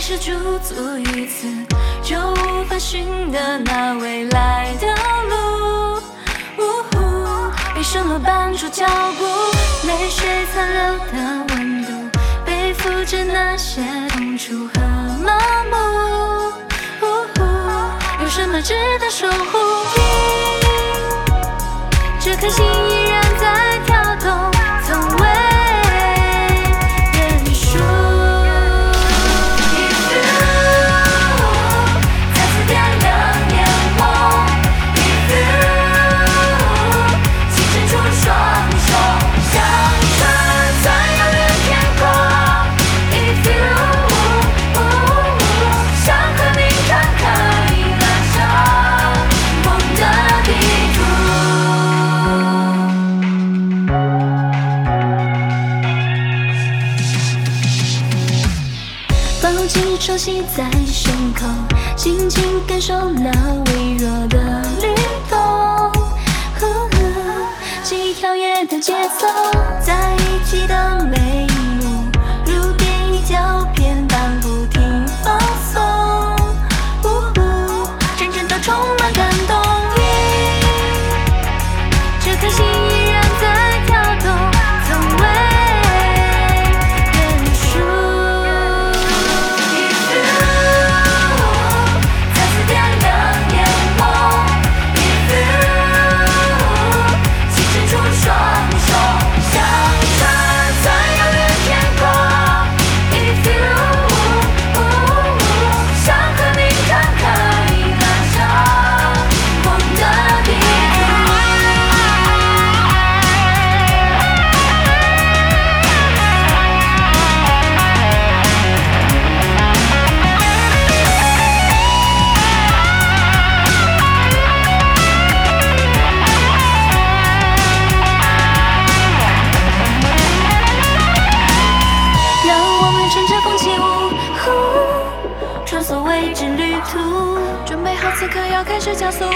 是驻足于此，就无法寻得那未来的路。呜呼，被生落绊住脚步，泪水残留的温度，背负着那些痛楚和麻木。呜呼，有什么值得守护？这颗心抱紧手系在胸口，轻轻感受那微弱的穿梭未知旅途，准备好此刻要开始加速。